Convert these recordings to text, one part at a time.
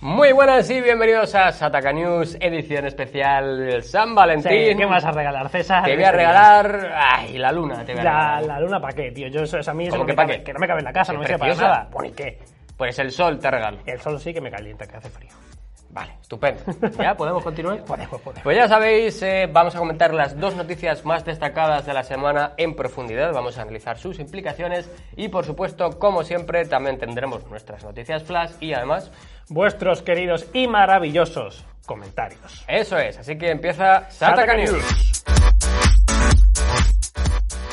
Muy buenas y bienvenidos a Sataka News, edición especial San Valentín. Sí, ¿Qué vas a regalar, César? Te voy a regalar. Ay, la luna, te voy a La, regalar. la luna, ¿para qué, tío? Yo, eso, eso a mí eso ¿Cómo no que me cabe, qué? que no me cabe en la casa, no me sirve para nada. ¿y qué? Pues el sol te regalo. El sol sí que me calienta, que hace frío. Vale, estupendo. ¿Ya podemos continuar? Podemos, podemos. Pues ya sabéis, eh, vamos a comentar las dos noticias más destacadas de la semana en profundidad. Vamos a analizar sus implicaciones y, por supuesto, como siempre, también tendremos nuestras noticias flash y además. Vuestros queridos y maravillosos comentarios. Eso es, así que empieza Sataka News.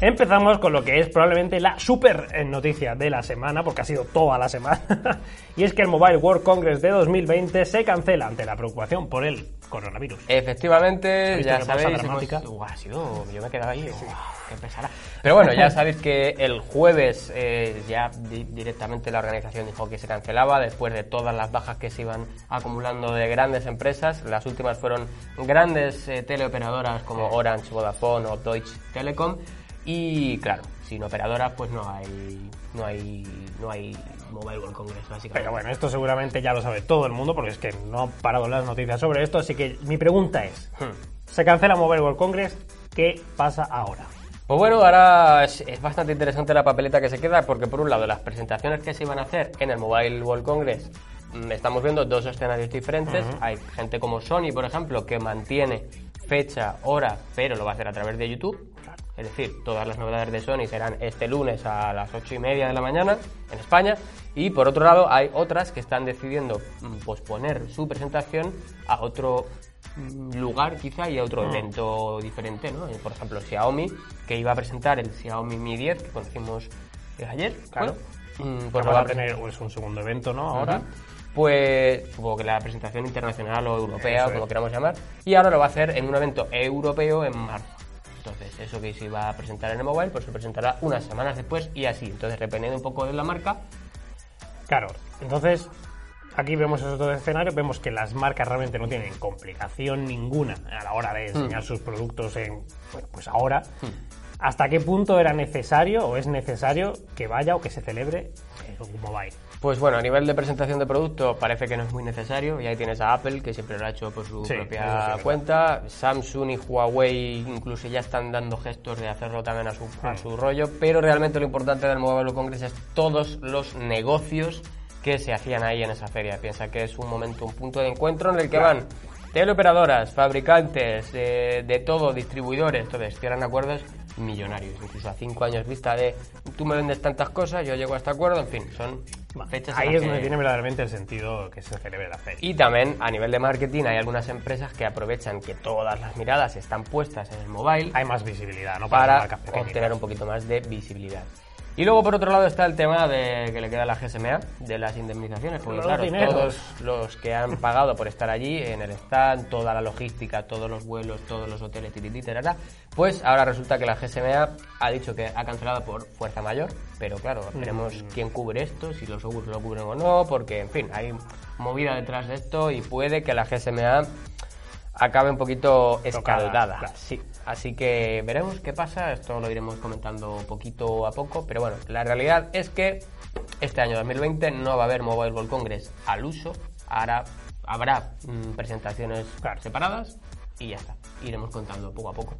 Empezamos con lo que es probablemente la super eh, noticia de la semana, porque ha sido toda la semana, y es que el Mobile World Congress de 2020 se cancela ante la preocupación por el coronavirus. Efectivamente, ya sabéis. hemos- ha sido. Yo me he quedado ahí. qué pesada. Pero bueno, ya sabéis que el jueves eh, ya di- directamente la organización dijo que se cancelaba después de todas las bajas que se iban acumulando de grandes empresas. Las últimas fueron grandes eh, teleoperadoras como Orange, Vodafone o Deutsche Telekom. Y claro, sin operadoras pues no hay no hay no hay Mobile World Congress básicamente. Pero bueno, esto seguramente ya lo sabe todo el mundo, porque es que no han parado las noticias sobre esto, así que mi pregunta es, Hmm. se cancela Mobile World Congress, ¿qué pasa ahora? Pues bueno, ahora es, es bastante interesante la papeleta que se queda porque por un lado las presentaciones que se iban a hacer en el Mobile World Congress mm, estamos viendo dos escenarios diferentes. Hay gente como Sony, por ejemplo, que mantiene fecha, hora, pero lo va a hacer a través de YouTube. Es decir, todas las novedades de Sony serán este lunes a las ocho y media de la mañana en España. Y por otro lado, hay otras que están decidiendo mm, posponer su presentación a otro mm, lugar quizá y a otro evento diferente, ¿no? Por ejemplo, Xiaomi, que iba a presentar el Xiaomi Mi 10 que conocimos eh, ayer, Claro. Mm, Pues pues va a tener pues, un segundo evento, ¿no? Ahora. Pues supongo que la presentación internacional o europea, Eso o como es. queramos llamar, y ahora lo va a hacer en un evento europeo en marzo. Entonces, eso que se iba a presentar en el mobile, pues se presentará unas semanas después y así. Entonces, dependiendo un poco de la marca, Claro, entonces aquí vemos esos dos escenarios, vemos que las marcas realmente no tienen complicación ninguna a la hora de enseñar sus productos en, bueno, pues ahora. ¿Hasta qué punto era necesario o es necesario que vaya o que se celebre el mobile? Pues bueno, a nivel de presentación de producto parece que no es muy necesario. Y ahí tienes a Apple, que siempre lo ha hecho por su Sí, eso sí propia cuenta. Samsung y Huawei incluso ya están dando gestos de hacerlo también a su, a su rollo. Pero realmente lo importante del Mobile World Congress es todos los negocios que se hacían ahí en esa feria. Piensa que es un momento, un punto de encuentro en el que van teleoperadoras, fabricantes, eh, de todo, distribuidores. Entonces cierran acuerdos millonarios, incluso a cinco años vista de tú me vendes tantas cosas, yo llego a este acuerdo, en fin, son fechas Ahí es que- donde tiene verdaderamente el sentido que se celebre la feria. y también a nivel de marketing hay algunas empresas que aprovechan que todas las miradas están puestas en el mobile Hay más visibilidad, ¿no? Para, para obtener un poquito más de visibilidad. Y luego por otro lado está el tema de que le queda a la GSMA de las indemnizaciones, porque Los claro, dineros. todos los que han pagado por estar allí en el stand, toda la logística, todos los vuelos, todos los hoteles, tirití, tarara, pues ahora resulta que la GSMA ha dicho que ha cancelado por fuerza mayor, pero claro, veremos Mm. quién cubre esto, si los seguros lo cubren o no, porque en fin, hay movida detrás de esto y puede que la GSMA acabe un poquito Tocada, escaldada. claro. Sí, así que veremos qué pasa, esto lo iremos comentando poquito a poco, pero bueno, la realidad es que este año 2020 no va a haber Mobile World Congress al uso, ahora habrá mm, presentaciones Claro. separadas y ya está, iremos contando poco a poco.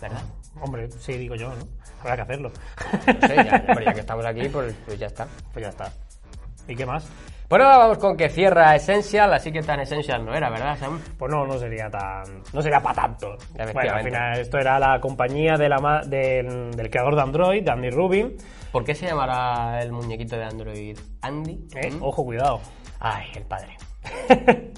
¿Verdad? Hombre, sí, digo yo, ¿no? Habrá que hacerlo. No sé, ya, ya que estamos aquí, pues, pues ya está. pues ya está. ¿Y qué más? Por ahora vamos con que cierra Essential, así que tan Essential no era, ¿verdad, Sam? Pues no, no sería tan. No sería para tanto. Bueno, al final, esto era la compañía de la, ma- del, del creador de Android, de Andy Rubin. ¿Por qué se llamará el muñequito de Android Andy? ¿eh? ¿Mm? Ojo, cuidado. Ay, el padre.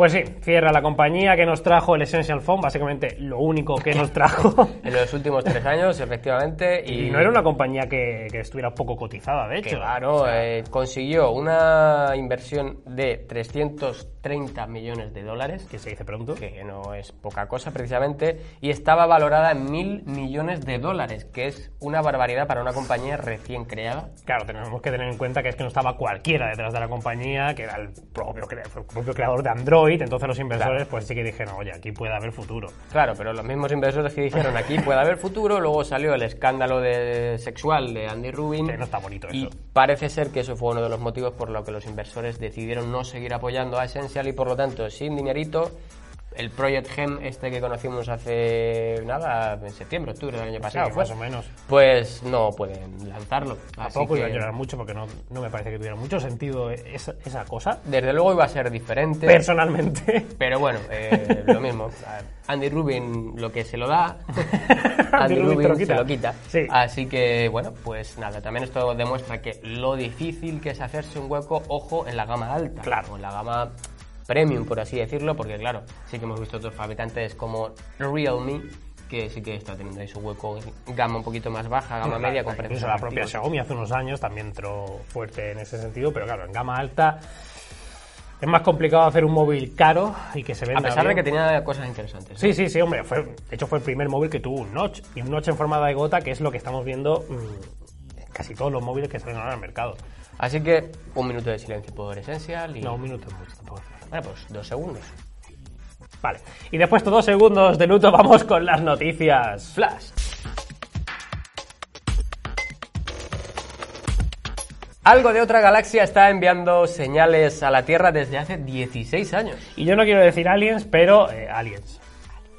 Pues sí, cierra la compañía que nos trajo el Essential Phone, básicamente lo único que nos trajo. En los últimos tres años, efectivamente. Y, Y no era una compañía que, que estuviera poco cotizada, de hecho. Claro, O sea, eh, consiguió una inversión de 330 millones de dólares, que se dice pronto. que no es poca cosa precisamente, y estaba valorada en mil millones de dólares, que es una barbaridad para una compañía recién creada. Claro, tenemos que tener en cuenta que es que no estaba cualquiera detrás de la compañía, que era el propio, cre- el propio creador de Android, entonces los inversores pues sí que dijeron, oye, aquí puede haber futuro. Claro, pero los mismos inversores que dijeron aquí puede haber futuro, luego salió el escándalo de sexual de Andy Rubin. Que no está bonito y eso. parece ser que eso fue uno de los motivos por lo que los inversores decidieron no seguir apoyando a Essential y por lo tanto, sin dinerito, el Project Gem este que conocimos hace nada, en septiembre, octubre del año pasado, Sí, fue, más o menos. pues no pueden lanzarlo. Así Tampoco iba a llorar mucho porque no, no me parece que tuviera mucho sentido esa, esa cosa. desde luego iba a ser diferente. Personalmente. Pero bueno, eh, lo mismo. Andy Rubin lo que se lo da, Andy Andy Rubin se lo quita. Sí. Así que bueno, pues nada, también esto demuestra que lo difícil que es hacerse un hueco, ojo, en la gama alta. Claro. O en la gama premium, por así decirlo, porque claro, sí que hemos visto otros fabricantes como Realme, que sí que está teniendo ahí su hueco gama un poquito más baja, gama media, con Incluso la propia. Xiaomi hace unos años también entró fuerte en ese sentido, pero claro, en gama alta es más complicado hacer un móvil caro y que se venda A pesar de que tenía cosas interesantes. Sí, sí, sí, hombre. Fue, de hecho, fue el primer móvil que tuvo un notch. Y un notch en forma de gota, que es lo que estamos viendo mm, en casi todos los móviles que salen ahora al mercado. Así que un minuto de silencio por Essential y... No, un minuto es mucho tampoco. Bueno, pues dos segundos. Vale. Y después de dos segundos de luto, vamos con las noticias. Flash. Algo de otra galaxia está enviando señales a la Tierra desde hace 16 años. Y yo no quiero decir aliens, pero eh, aliens.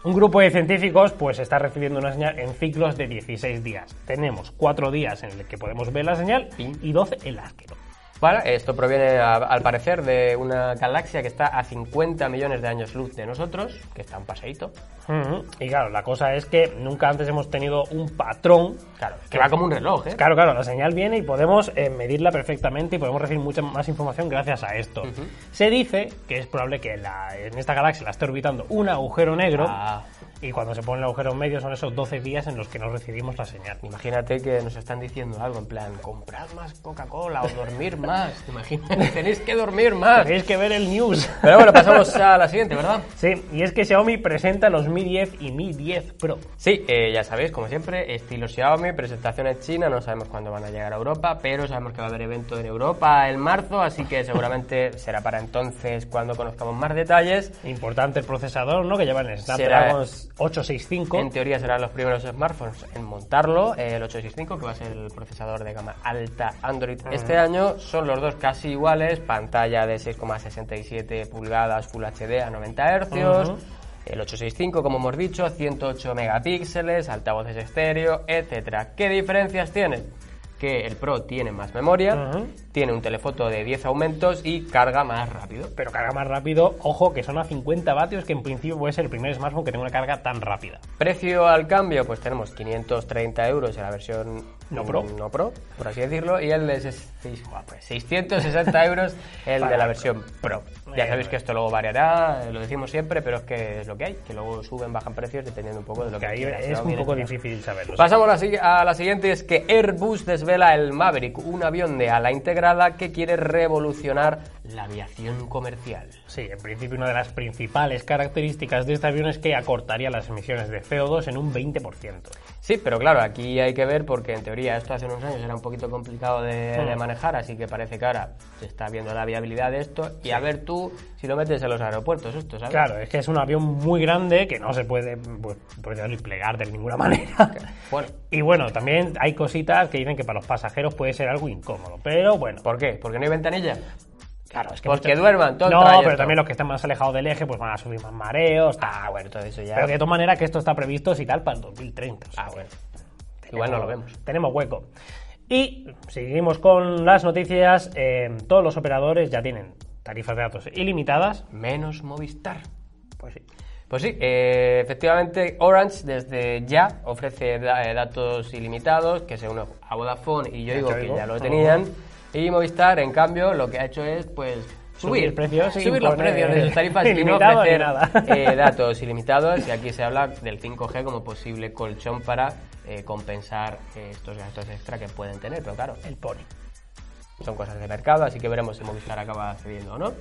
Un grupo de científicos pues está recibiendo una señal en ciclos de 16 días. Tenemos 4 días en el que podemos ver la señal y 12 en las que no. Vale, esto proviene a- al parecer de una galaxia que está a 50 millones de años luz de nosotros, que está un paseíto. Y claro, la cosa es que nunca antes hemos tenido un patrón. Claro, que va como un reloj, ¿eh? Claro, claro, la señal viene y podemos eh, medirla perfectamente y podemos recibir mucha más información gracias a esto. Se dice que es probable que la- en esta galaxia la esté orbitando un agujero negro Ah. Y cuando se pone el agujero en medio son esos 12 días en los que no recibimos la señal. Imagínate que nos están diciendo algo en plan, comprad más Coca-Cola o dormir más. ¿Te imaginas? Tenéis que dormir más. Tenéis que ver el news. Pero bueno, pasamos a la siguiente, ¿verdad? Sí, y es que Xiaomi presenta los Mi 10 y Mi 10 Pro. Sí, eh, ya sabéis, como siempre, estilo Xiaomi, presentaciones China, no sabemos cuándo van a llegar a Europa, pero sabemos que va a haber evento en Europa en marzo, así que seguramente será para entonces cuando conozcamos más detalles. Importante el procesador, ¿no? Que lleva el Snapdragon 865. En teoría serán los primeros smartphones en montarlo, el 865, que va a ser el procesador de gama alta Android este año. Son los dos casi iguales, pantalla de 6,67 pulgadas Full HD a 90 Hz. El 865, como hemos dicho, 108 megapíxeles, altavoces estéreo, etcétera. ¿Qué diferencias tiene? Que el Pro tiene más memoria, tiene un telefoto de 10 aumentos y carga más rápido. Pero carga más rápido, ojo, que son a 50 vatios, que en principio puede ser el primer smartphone que tenga una carga tan rápida. Precio al cambio, pues tenemos 530 euros en la versión No Pro. no Pro, por así decirlo, y el de ses- seis- guau, pues 660 euros el de la versión Pro. Ya sabéis que esto luego variará, lo decimos siempre, pero es que es lo que hay, que luego suben, bajan precios dependiendo un poco de lo que, quiera es un poco difícil saberlo. Pasamos a la, si- a la siguiente, es que Airbus desvela el Maverick, un avión de ala integrada que quiere revolucionar la aviación comercial. Sí, en principio una de las principales características de este avión es que acortaría las emisiones de CO2 en un 20%. Sí, pero claro, aquí hay que ver porque en teoría esto hace unos años era un poquito complicado de, Hmm. de manejar, así que parece que ahora se está viendo la viabilidad de esto y a ver tú si lo metes en los aeropuertos esto, ¿sabes? Claro, es que es un avión muy grande que no se puede, pues, plegar de ninguna manera. Bueno, Y bueno, también hay cositas que dicen que para los pasajeros puede ser algo incómodo, pero bueno. ¿por qué? ¿Porque no hay ventanilla? Claro, es que Pues muchas- que duerman todo No, pero también los que están más alejados del eje pues van a subir más mareos. tal. Ah, bueno, todo eso ya... Pero de todas maneras que esto está previsto si tal para el 2030. o sea, Ah, bueno. Igual no lo vemos. Tenemos hueco. Y seguimos con las noticias. eh, todos los operadores ya tienen tarifas de datos ilimitadas. Menos Movistar. Pues sí. Pues sí, eh, efectivamente Orange desde ya ofrece da- eh, datos ilimitados que se une a Vodafone y yo digo que ya lo tenían y Movistar en cambio lo que ha hecho es pues Subir precios los precios de sus tarifas ilimitado ni ofrecer eh, datos ilimitados. Y aquí se habla del 5G como posible colchón para eh, compensar eh, estos gastos extra que pueden tener, pero claro, El pony. son cosas de mercado, así que veremos si Movistar acaba cediendo o no.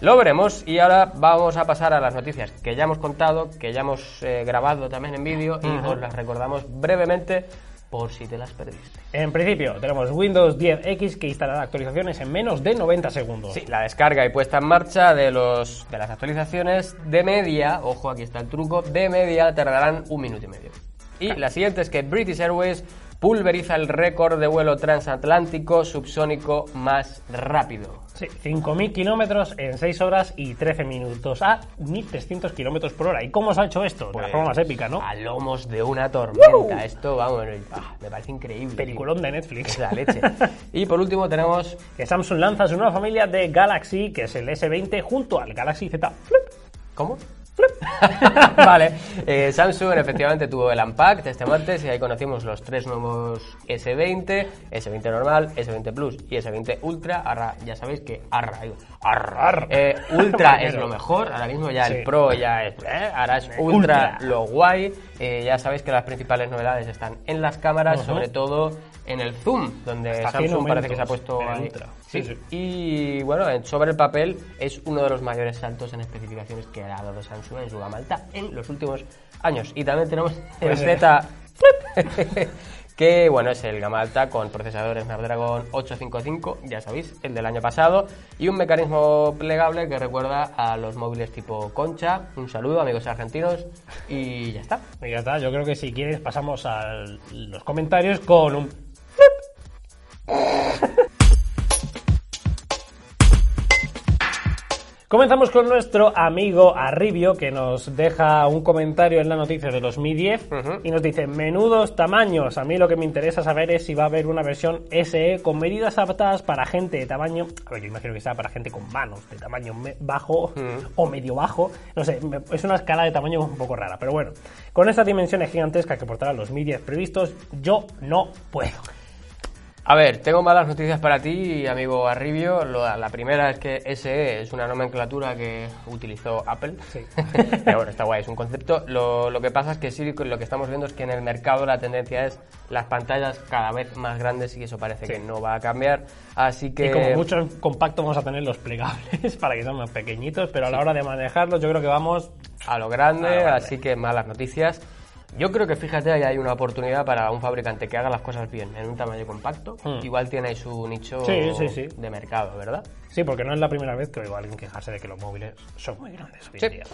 Lo veremos. Y ahora vamos a pasar a las noticias que ya hemos contado, que ya hemos grabado también en vídeo y os las recordamos brevemente por si te las perdiste. En principio, tenemos Windows 10X que instalará actualizaciones en menos de 90 segundos. Sí, la descarga y puesta en marcha de, los, de las actualizaciones de media, ojo, aquí está el truco, de media tardarán un minuto y medio. Y la siguiente es que British Airways pulveriza el récord de vuelo transatlántico subsónico más rápido. Sí, 5.000 kilómetros en 6 horas y 13 minutos a 1.300 kilómetros por hora. ¿Y cómo se ha hecho esto? de la forma más épica, ¿no? A lomos de una tormenta. Esto, vamos, ah, me parece increíble. Peliculón de Netflix. La leche. y por último tenemos... Que Samsung lanza su nueva familia de Galaxy, que es el S20, junto al Galaxy Z Flip. ¿Cómo? vale, eh, Samsung efectivamente tuvo el Unpack de este martes y ahí conocimos los tres nuevos S20, S20 normal, S20 Plus y S20 Ultra. Ahora ya sabéis que arra, arra, eh, Ultra es lo mejor, ahora mismo ya el Pro ya es, eh, ahora es Ultra, lo guay. ya sabéis que las principales novedades están en las cámaras, sobre todo en el zoom, donde Samsung parece que se ha puesto ahí. Sí, sí. Y bueno, sobre el papel es uno de los mayores saltos en especificaciones que ha dado Samsung en su gama alta en los últimos años. Y también tenemos el pues, Z Flip, que bueno, es el gama alta con procesador Snapdragon 855, ya sabéis, el del año pasado, y un mecanismo plegable que recuerda a los móviles tipo Concha. Un saludo, amigos argentinos, y ya está. Y ya está, yo creo que si quieres pasamos a los comentarios con un Comenzamos con nuestro amigo Arribio que nos deja un comentario en la noticia de 2010 y nos dice, menudos tamaños, a mí lo que me interesa saber es si va a haber una versión SE con medidas adaptadas para gente de tamaño, a ver, yo imagino que sea para gente con manos de tamaño bajo o medio bajo, no sé, es una escala de tamaño un poco rara, pero bueno, con estas dimensiones gigantescas que portarán los Mi 10 previstos, yo no puedo. A ver, tengo malas noticias para ti, amigo Arribio. la primera es que SE es una nomenclatura que utilizó Apple. Sí. Pero bueno, está guay, es un concepto. Lo, que pasa es que sí, lo que estamos viendo es que en el mercado la tendencia es las pantallas cada vez más grandes y eso parece que no va a cambiar. Así que... Y como mucho compacto vamos a tener los plegables para que sean más pequeñitos, pero a la hora de manejarlos yo creo que vamos... A lo grande, así que malas noticias. Yo creo que fíjate, ahí hay una oportunidad para un fabricante que haga las cosas bien en un tamaño compacto. Hmm. Igual tiene ahí su nicho de mercado, ¿verdad? Sí, porque no es la primera vez que oigo a alguien quejarse de que los móviles son muy grandes hoy en día.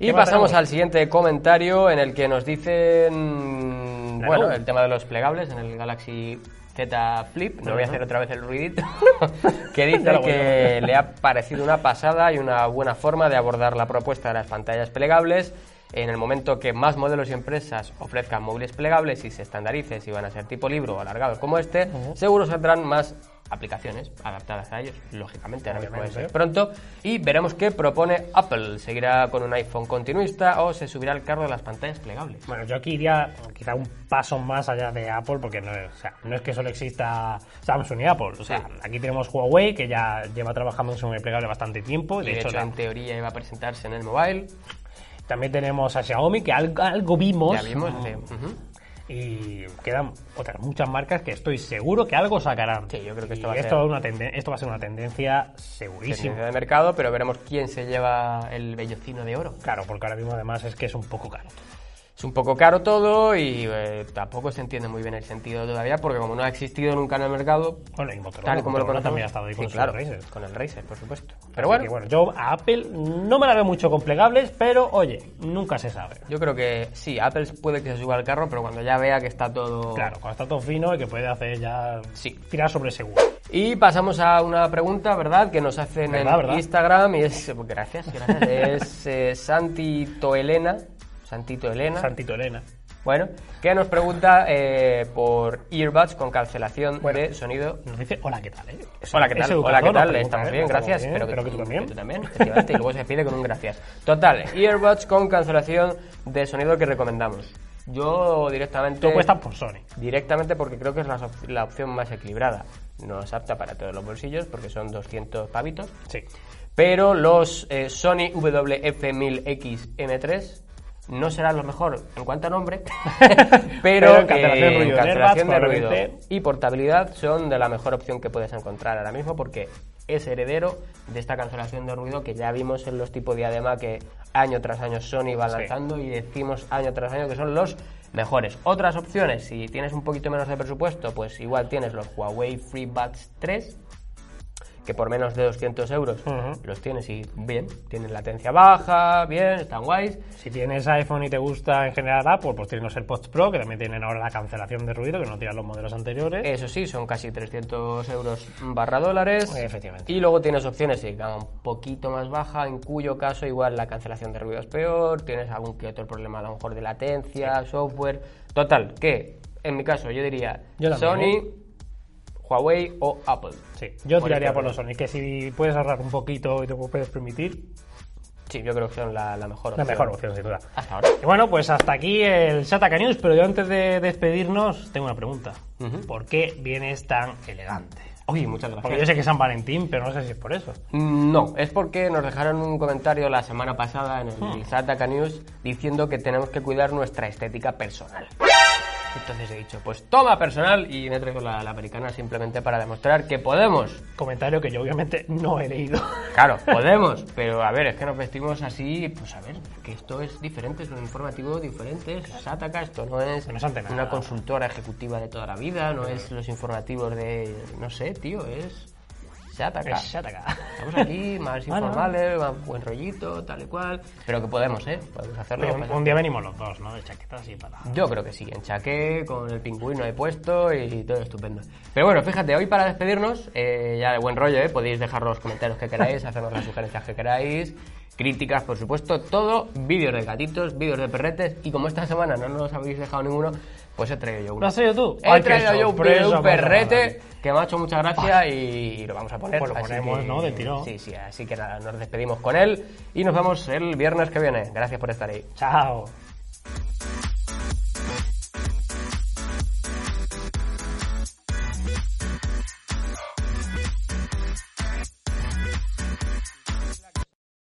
Y pasamos al siguiente comentario en el que nos dicen, bueno, el tema de los plegables en el Galaxy Z Flip, no voy a hacer otra vez el ruidito, que dice que le ha parecido una pasada y una buena forma de abordar la propuesta de las pantallas plegables en el momento que más modelos y empresas ofrezcan móviles plegables y se estandaricen si van a ser tipo libro o alargados como este, seguro saldrán más aplicaciones adaptadas a ellos, lógicamente, ahora mismo es pronto, y veremos qué propone Apple. ¿Seguirá con un iPhone continuista o se subirá al carro de las pantallas plegables? Bueno, yo aquí iría quizá un paso más allá de Apple, porque no es, no es que solo exista Samsung y Apple. O sea, aquí tenemos Huawei, que ya lleva trabajando en su móvil plegable bastante tiempo. De, hecho, en teoría iba a presentarse en el mobile. También tenemos a Xiaomi, que algo, vimos. Ya vimos, Y quedan otras muchas marcas que estoy seguro que algo sacarán. Sí, yo creo que esto, va, a esto, una esto va a ser una tendencia segurísima. de mercado, pero veremos quién se lleva el bellocino de oro. Claro, porque ahora mismo además es que es un poco caro es un poco caro todo y eh, tampoco se entiende muy bien el sentido todavía porque como no ha existido nunca en el mercado bueno y Motorola, tal como lo conocemos también ha estado ahí con, claro, Razer. con el Razer por supuesto pero bueno. bueno yo a Apple no me la veo mucho con plegables pero oye nunca se sabe yo creo que sí Apple puede que se suba al carro pero cuando ya vea que está todo claro cuando está todo fino y que puede hacer ya sí. tirar sobre seguro y pasamos a una pregunta, ¿verdad? Que nos hacen en Instagram y es... Gracias, gracias. es eh, Santi Toelena Santito Elena. Santito Elena. Bueno, que nos pregunta eh, por earbuds con cancelación de sonido. Nos dice, hola, ¿qué tal? Eh? Hola, ¿qué tal? Hola, ¿qué tal? Estamos bien, gracias. Espero que, tú también. tú también, efectivamente. y luego se pide con un gracias. Total, earbuds con cancelación de sonido que recomendamos. Yo directamente... Tú cuestas por Sony. Directamente porque creo que es la, opción más equilibrada. No es apta para todos los bolsillos porque son 200 pavitos. Sí. Pero los eh, Sony WF-1000X M3 no será lo mejor en cuanto a nombre, Pero cancelación eh, ruido, cancelación de ruido y portabilidad son de la mejor opción que puedes encontrar ahora mismo porque es heredero de esta cancelación de ruido que ya vimos en los tipos diadema que año tras año Sony va Sí. lanzando y decimos año tras año que son los mejores. Otras opciones, si tienes un poquito menos de presupuesto, pues igual tienes los Huawei FreeBuds 3 que por menos de 200 euros los tienes y bien, tienen latencia baja, bien, están guays. Si tienes iPhone y te gusta en general Apple, pues tienes los AirPods Pro, que también tienen ahora la cancelación de ruido, que no tiran los modelos anteriores. Eso sí, son casi 300 euros barra dólares. Efectivamente. Y luego tienes opciones gama un poquito más baja, en cuyo caso igual la cancelación de ruido es peor, tienes algún que otro problema a lo mejor de latencia, software. Total, que en mi caso yo diría Yo Sony, Huawei o Apple. Sí, yo tiraría por los Sony, que si puedes ahorrar un poquito y te puedes permitir, Sí, yo creo que son la, la mejor la opción. mejor opción, sin duda. Hasta ahora. Y bueno, pues hasta aquí el Shataka News, pero yo antes de despedirnos tengo una pregunta. ¿Por qué vienes tan elegante? Uy, muchas Porque gracias. yo sé que es San Valentín, pero no sé si es por eso. No, es porque nos dejaron un comentario la semana pasada en el Hmm. Sataka News diciendo que tenemos que cuidar nuestra estética personal. Entonces he dicho, pues toma personal y me he traído la, la americana simplemente para demostrar que podemos. Comentario que yo obviamente no he leído. Claro, podemos, pero a ver, es que nos vestimos así, pues a ver, que esto es diferente, es un informativo diferente, es Sataka, esto no es no una consultora ejecutiva de toda la vida, no es los informativos de, no sé, tío. Es Shataka. Estamos aquí más informales, más buen rollito, tal y cual. Pero que podemos, ¿eh? Podemos hacerlo. Un, un día venimos los dos, ¿no? De chaquetas así para... Yo creo que sí, en chaqué, con el pingüino ahí puesto y todo estupendo. Pero bueno, fíjate, hoy para despedirnos, eh, ya de buen rollo, ¿eh? podéis dejar los comentarios que queráis, hacernos las sugerencias que queráis, críticas, por supuesto, todo, vídeos de gatitos, vídeos de perretes, y como esta semana no nos habéis dejado ninguno, pues he traído yo uno. ¿Lo has traído tú? He Ay, qué traído yo un, sorpresa, de un perrete que me ha hecho mucha gracia y, lo vamos a poner. Pues lo ponemos, que- ¿no? Del tirón. Sí, sí, así que nada, nos despedimos con él y nos vemos el viernes que viene. Gracias por estar ahí. Chao.